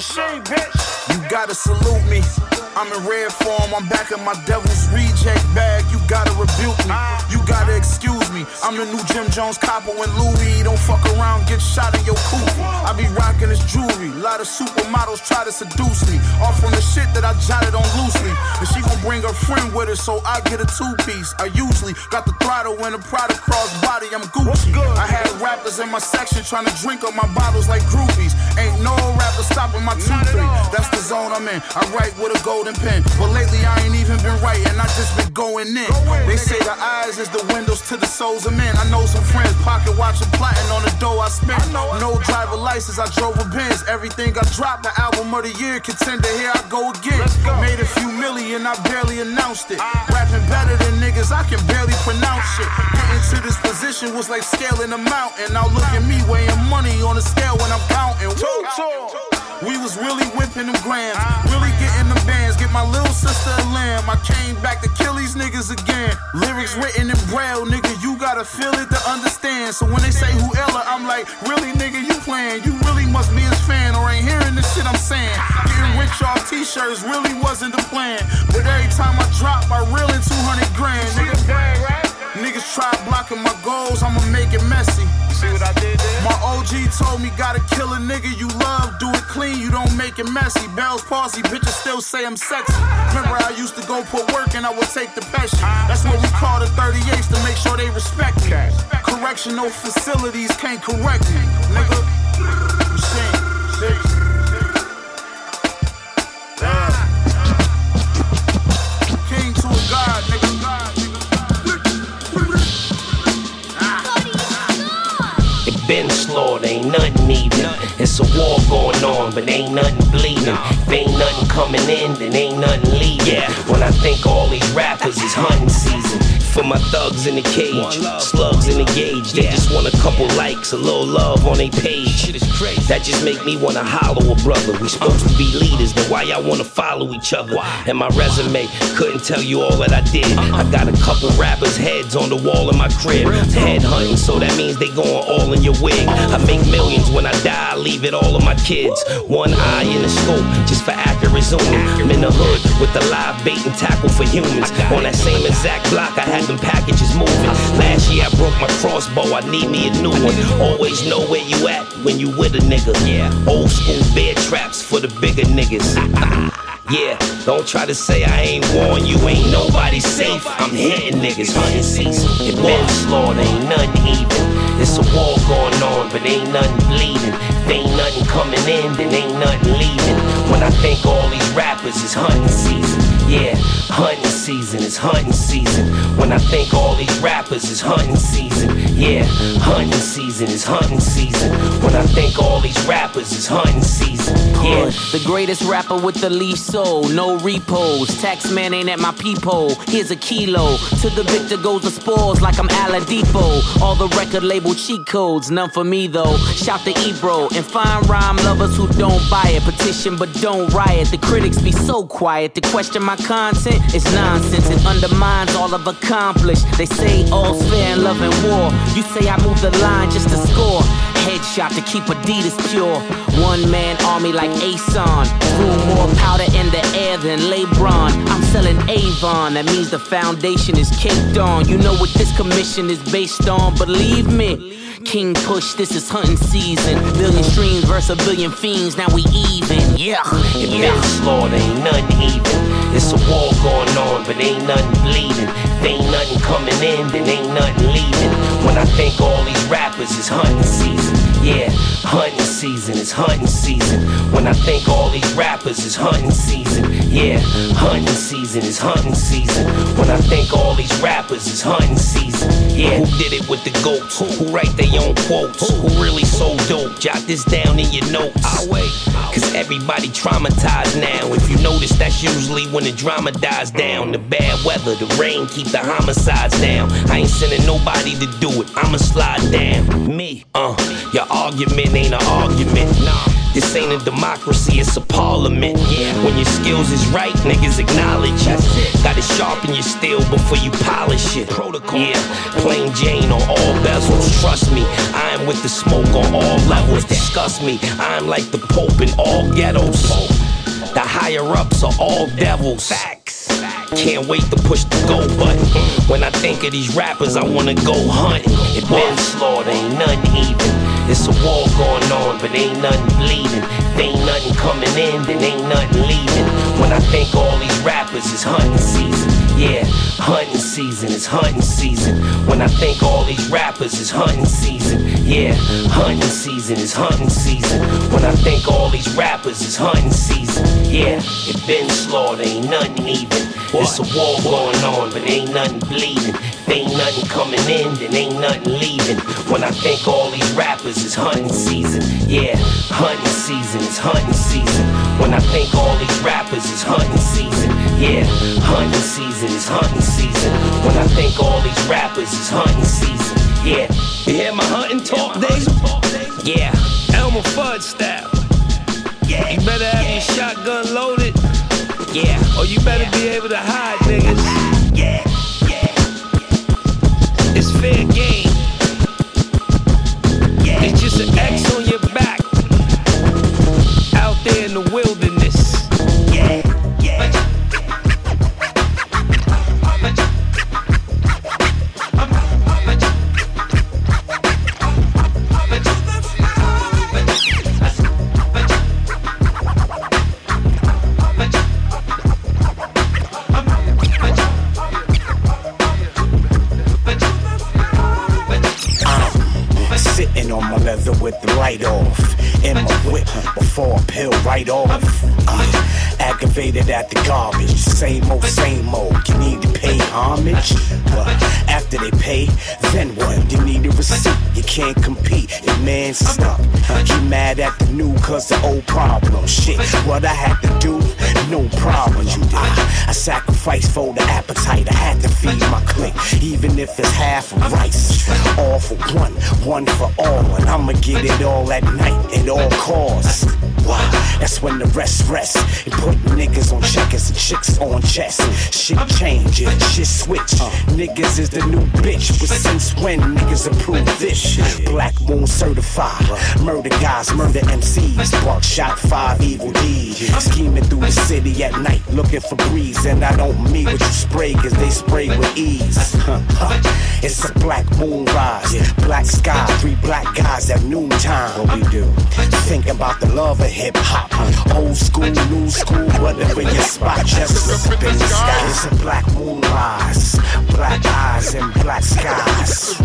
Speaker 19: Bitch.
Speaker 13: You gotta salute me. I'm in red form, I'm back in my devil's reject bag. You gotta rebuke me. You gotta excuse me. I'm the new Jim Jones copper when Louis don't fuck around, get shot in your coupe. I be rocking this jewelry. A lot of supermodels try to seduce me. All from the shit that I jotted on loosely. And she gon' bring her friend with her, so I get a two piece. I usually got the throttle and the Prada cross body. I'm Gucci. I had rappers in my section trying to drink up my bottles like groupies. Ain't no rapper stopping my two three. That's the zone I'm in. I write with a golden pen, but lately I ain't even been writing. I just been going in. They say the eyes is the windows to the souls of men. I know some friends pocket watching plotting on the dough I spent. No driver license, I drove a Benz. Everything I dropped, the album of the year contender. Here I go again. Made a few million, I barely announced it. Rapping better than niggas, I can barely pronounce shit. Getting to this position was like scaling a mountain. Now look at me weighing money on a scale when I'm counting. Woo! We was really whipping them grams, really getting Get my little sister a lamb. I came back to kill these niggas again. Lyrics written in braille, nigga. You gotta feel it to understand. So when they say who Ella, I'm like, really, nigga, you playing? You really must be his fan or ain't hearing the shit I'm saying. Getting rich off t-shirts really wasn't the plan. But every time I drop, I reel in 200 grand, nigga. Niggas try blocking my goals, I'ma make it messy.
Speaker 19: See what I did there?
Speaker 13: My OG told me gotta kill a nigga you love, do it clean, you don't make it messy. Bell's palsy, bitches still say I'm sexy. Remember I used to go put work and I would take the peshy. That's what we call the 38s to make sure they respect me. Correctional facilities can't correct me, nigga.
Speaker 33: Slaughtered, ain't nothing even. It's a war going on, but ain't nothing bleeding. If ain't nothing coming in, then ain't nothing leaving. Yeah. When I think all these rappers is hunting season. For my thugs in the cage, slugs in the gauge. They just want a couple likes, a little love on their page. That just make me wanna hollow a brother. We supposed to be leaders, then why y'all wanna follow each other? And my resume couldn't tell you all that I did. I got a couple rappers' heads on the wall in my crib. Head hunting, so that means they going all in your wig. I make millions when I die, I leave it all of my kids. One eye in the scope, just for accurate zooming. I'm in the hood with the live bait and tackle for humans. On that same exact block, I had them packages moving. Last year I broke my crossbow, I need me a new one. Always know where you at when you with a nigga. Yeah, old school bear traps for the bigger niggas. Yeah, don't try to say I ain't warned you, ain't nobody safe. I'm hitting niggas hunting season. It been slaughter, ain't nothing even. It's a war going on, but ain't nothing bleeding. Ain't nothing coming in, then ain't nothing leaving. When I think all these rappers is hunting season. Yeah, hunting season is hunting season. When I think all these rappers is hunting season. Yeah, hunting season is hunting season. When I think all these rappers is hunting season. Yeah.
Speaker 34: The greatest rapper with the least soul, no repos. Tax man ain't at my peephole. Here's a kilo. To the victor goes the spoils like I'm Oladipo. All the record label cheat codes, none for me though. Shout to Ebro and fine rhyme lovers who don't buy it. Petition but don't riot. The critics be so quiet. To question my content is nonsense. It undermines all I've accomplished. They say all's fair in love and war. You say I move the line just to score. Headshot to keep Adidas pure. One man army like Ason. Threw more powder in the air than LeBron. I'm selling Avon. That means the foundation is caked on. You know what this commission is based on. Believe me. King Push, this is hunting season. Billion streams versus a billion fiends. Now we even. Yeah.
Speaker 33: Been slaughter, ain't nothing even. It's a war going on, but ain't nothing bleeding. Ain't nothing coming in, then ain't nothing leaving. When I think all these rappers is hunting season. Yeah, hunting season is hunting season. When I think all these rappers is hunting season. Yeah, hunting season is hunting season. When I think all these rappers is hunting season. Yeah, who did it with the goats? Who write their own quotes? Who really so dope? Jot this down in your notes. I wait. Cause everybody traumatized now. If you notice, that's usually when the drama dies down. The bad weather, the rain keep the down. I ain't sending nobody to do it. I'ma slide down. Me, uh, your argument ain't an argument. Nah. This ain't a democracy, it's a parliament. Yeah. When your skills is right, niggas acknowledge it. Gotta sharpen your steel before you polish it. Protocol. Yeah, plain Jane on all bezels. Trust me, I am with the smoke on all levels. Discuss me, I'm like the Pope in all ghettos. The higher ups are all devils. Facts. Can't wait to push the go button. When I think of these rappers, I wanna go hunting. It been slaughtered, ain't nothing even. It's a war going on, but ain't nothing bleeding. If ain't nothing coming in, then ain't nothing leaving. When I think all these rappers is hunting season. Yeah, hunting season is hunting season. When I think all these rappers is hunting season. Yeah, hunting season is hunting season. When I think all these rappers is hunting season. Yeah, it been slaughtered, ain't nothing even. It's a war going on, but ain't nothing bleeding. Ain't nothing coming in, then ain't nothing leaving. When I think all these rappers is hunting season. Yeah, hunting season is hunting season. When I think all these rappers is hunting season. Yeah, hunting season is hunting season. When I think all these rappers is hunting season. Yeah, you hear my hunting talk, Dave? Yeah,
Speaker 35: Elmer Fudd style. Yeah, you better have your shotgun loaded.
Speaker 33: Yeah,
Speaker 35: or you better be able to hide, niggas.
Speaker 36: Half rice. All for one, one for all. And I'ma get it all at night at all costs. Wow, that's when the rest rest. And put chicks on chess. Shit changes, shit switch. Niggas is the new bitch. But since when niggas approve this? Black Moon certified. Murder guys, murder MCs. Bark shot five evil deeds. Scheming through the city at night, looking for breeze. And I don't mean what you spray, cause they spray with ease. It's a black moon rise, black sky, three black guys at noontime. What we do? Think about the love of hip hop. Old school, new school, whatever your spot, just up in the sky. It's a black moon rise, black eyes and black skies.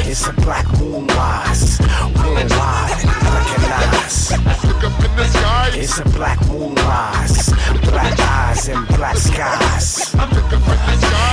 Speaker 36: It's a black moon rise, worldwide, recognize. It's a black moon rise, black eyes and black skies.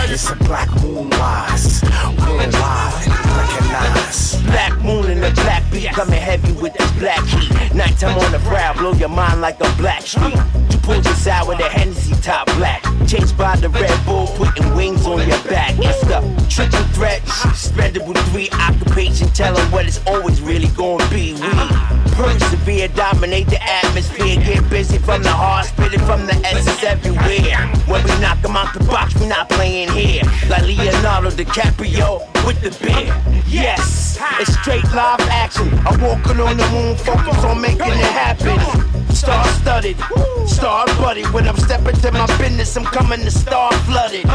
Speaker 36: It's a black moon rise, worldwide, recognize.
Speaker 37: Black moon and the black beat coming heavy with this black heat. Nighttime on the prowl, blow your mind like a black street. You pull this out with a Hennessy top black. Chased by the Red Bull, putting wings on your back. It's the triple threat, spreadable three occupation. Tell 'em what it's always really gonna be. We persevere, dominate the atmosphere. Get busy from the heart, spit it from the essence everywhere. When we knock 'em out the box, we not playing here. Like Leonardo DiCaprio with the beer. Yes, it's straight live action. I'm walking on the moon, focus on making it happen. Star studded, star buddy. When I'm stepping to my business, I'm coming to star flooded.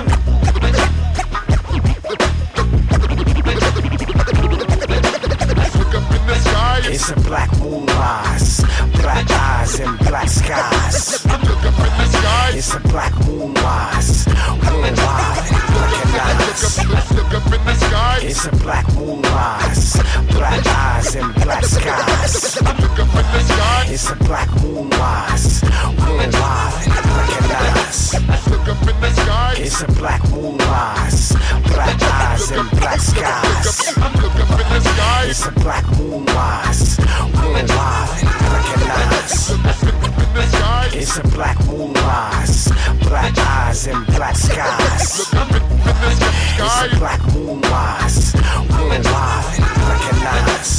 Speaker 36: It's a black moon rise, black eyes and black skies. It's a black moon rise, worldwide, recognize. It's a black moon rise, black eyes and black skies. It's a black moon rise, worldwide, recognize. It's a black moon rise, black eyes and black skies. It's a black moon rise, recognize. It's a black moon rise, black eyes and black skies. It's a black moon rise, worldwide, recognize.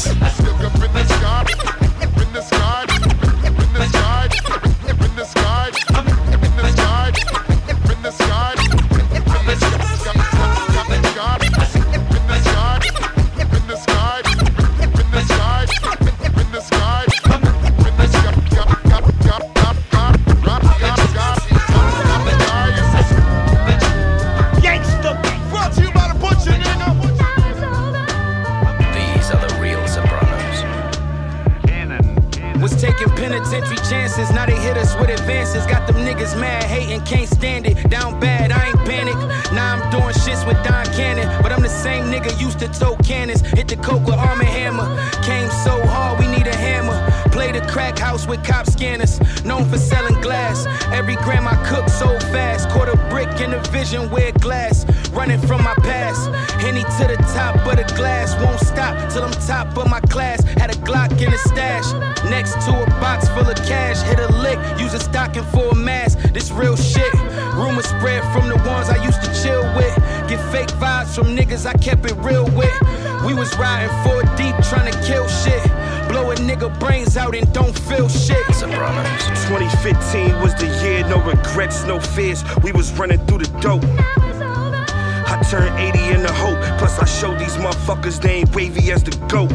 Speaker 10: 2015 was the year, no regrets, no fears. We was running through the dope. I turned 80 in the hope. Plus, I showed these motherfuckers they ain't wavy as the goat.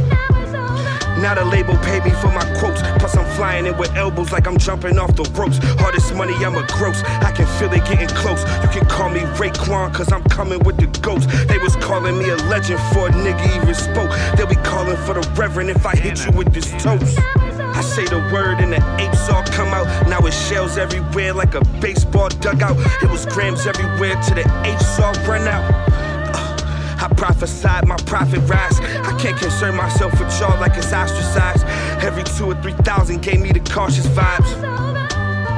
Speaker 10: Now the label pay me for my quotes. Plus, I'm flying in with elbows like I'm jumping off the ropes. Hardest money, I'm a gross. I can feel it getting close. You can call me Raekwon, cause I'm coming with the ghost. They was calling me a legend for a nigga even spoke. They'll be calling for the reverend if I hit you with this toast. Say the word and the apes all come out. Now it's shells everywhere like a baseball dugout. It was grams everywhere till the apes all run out. Uh, I prophesied my profit rise. I can't concern myself with y'all like it's ostracized. Every two or three thousand gave me the cautious vibes.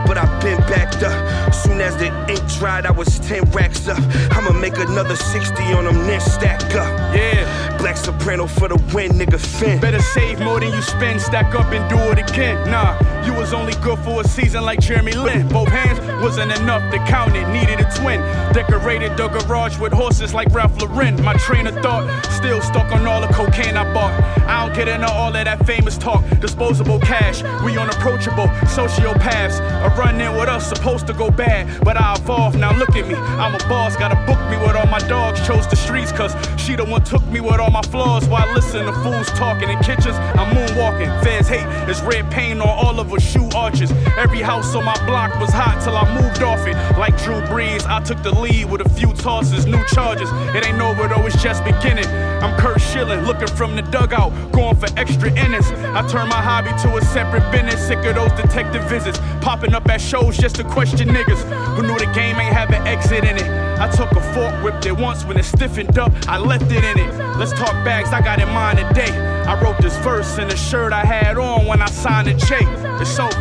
Speaker 10: But I've been backed up. Soon as the ink dried, I was 10 racks up. I'ma make another 60 on them, then stack up.
Speaker 14: Yeah.
Speaker 10: Black soprano for the win, nigga Finn.
Speaker 14: Better save more than you spend, stack up and do it again. Nah, you was only good for a season like Jeremy Lin. Both hands wasn't enough to count it, needed a twin. Decorated the garage with horses like Ralph Lauren. My train of thought still stuck on all the cocaine I bought. I don't get into all of that famous talk. Disposable cash, we unapproachable sociopaths. A run in with us supposed to go bad, but I evolved. Now look at me, I'm a boss, gotta book me with all my dogs. Chose the streets, cause she the one took me with all my flaws. While listen to fools talking in kitchens, I'm moonwalking. Feds hate, it's red paint on all of her shoe arches. Every house on my block was hot till I moved off it. Like Drew Brees, I took the lead with a few tosses, new charges. It ain't over though, it's just beginning. I'm Curt Schilling, looking from the dugout, going for extra innings. I turned my hobby to a separate business, sick of those detective visits. Popping up at shows just to question niggas who knew the game ain't have an exit in it. I took a fork, whipped it once when it stiffened up, I left it in it. Let's talk bags, I got in mind today. I wrote this verse in the shirt I had on when I signed the check. It's over.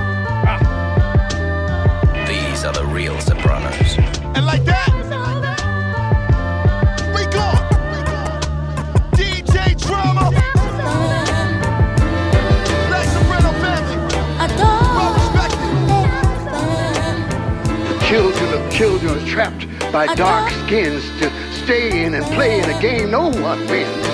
Speaker 14: Uh.
Speaker 38: These are the real Sopranos.
Speaker 19: And like that,
Speaker 39: children are trapped by dark skins to stay in and play in a game no one wins.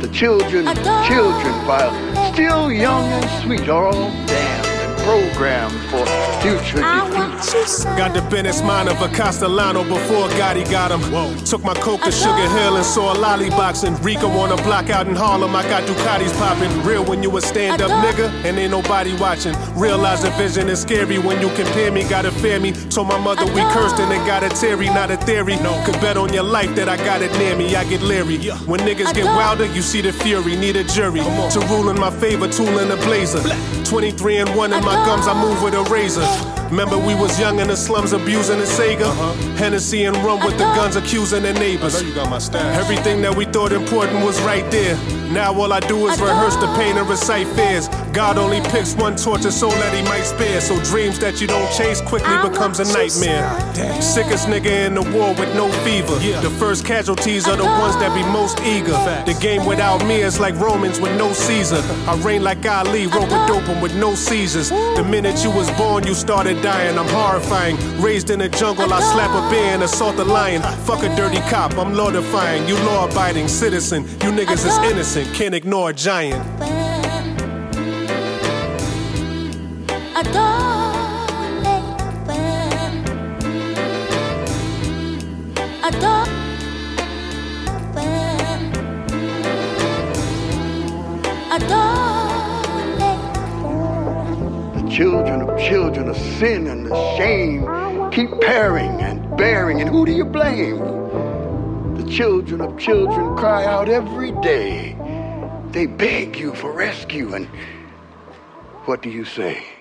Speaker 39: The children children, while still young and sweet, are all damned and programmed for future defeat.
Speaker 40: Got the business mind of a Castellano before Gotti got him. Whoa. Took my coke to Sugar Hill and saw a lolly boxing. Rico on a block out in Harlem, I got Ducatis popping. Real when you a stand up nigga and ain't nobody watching. Realize the vision is scary when you compare me, gotta fear me. Told my mother we cursed and it got a Terry, not a theory. No, could bet on your life that I got it near me, I get leery. When niggas get wilder, you see the fury, need a jury. To rule in my favor, tool in the blazer. 23 and 1 in my gums, I move with a razor. Remember we was young in the slums abusing the Sega? Uh-huh. Hennessy and rum with the guns accusing the neighbors. you got my Everything that we thought important was right there. Now all I do is rehearse the pain and recite fears. God only picks one tortured soul that he might spare. So dreams that you don't chase quickly becomes a nightmare. Sickest nigga in the war with no fever. The first casualties are the ones that be most eager. The game without me is like Romans with no Caesar. I reign like Ali, rope a dope 'em with no Caesars. The minute you was born, you started dying. I'm horrifying. Raised in the jungle, I slap a bear and assault a lion. Fuck a dirty cop, I'm law defying. You law abiding citizen. You niggas is innocent, can't ignore a giant.
Speaker 39: The children of children of sin and the shame keep pairing and bearing, and who do you blame? The children of children cry out every day. They beg you for rescue, and What do you say?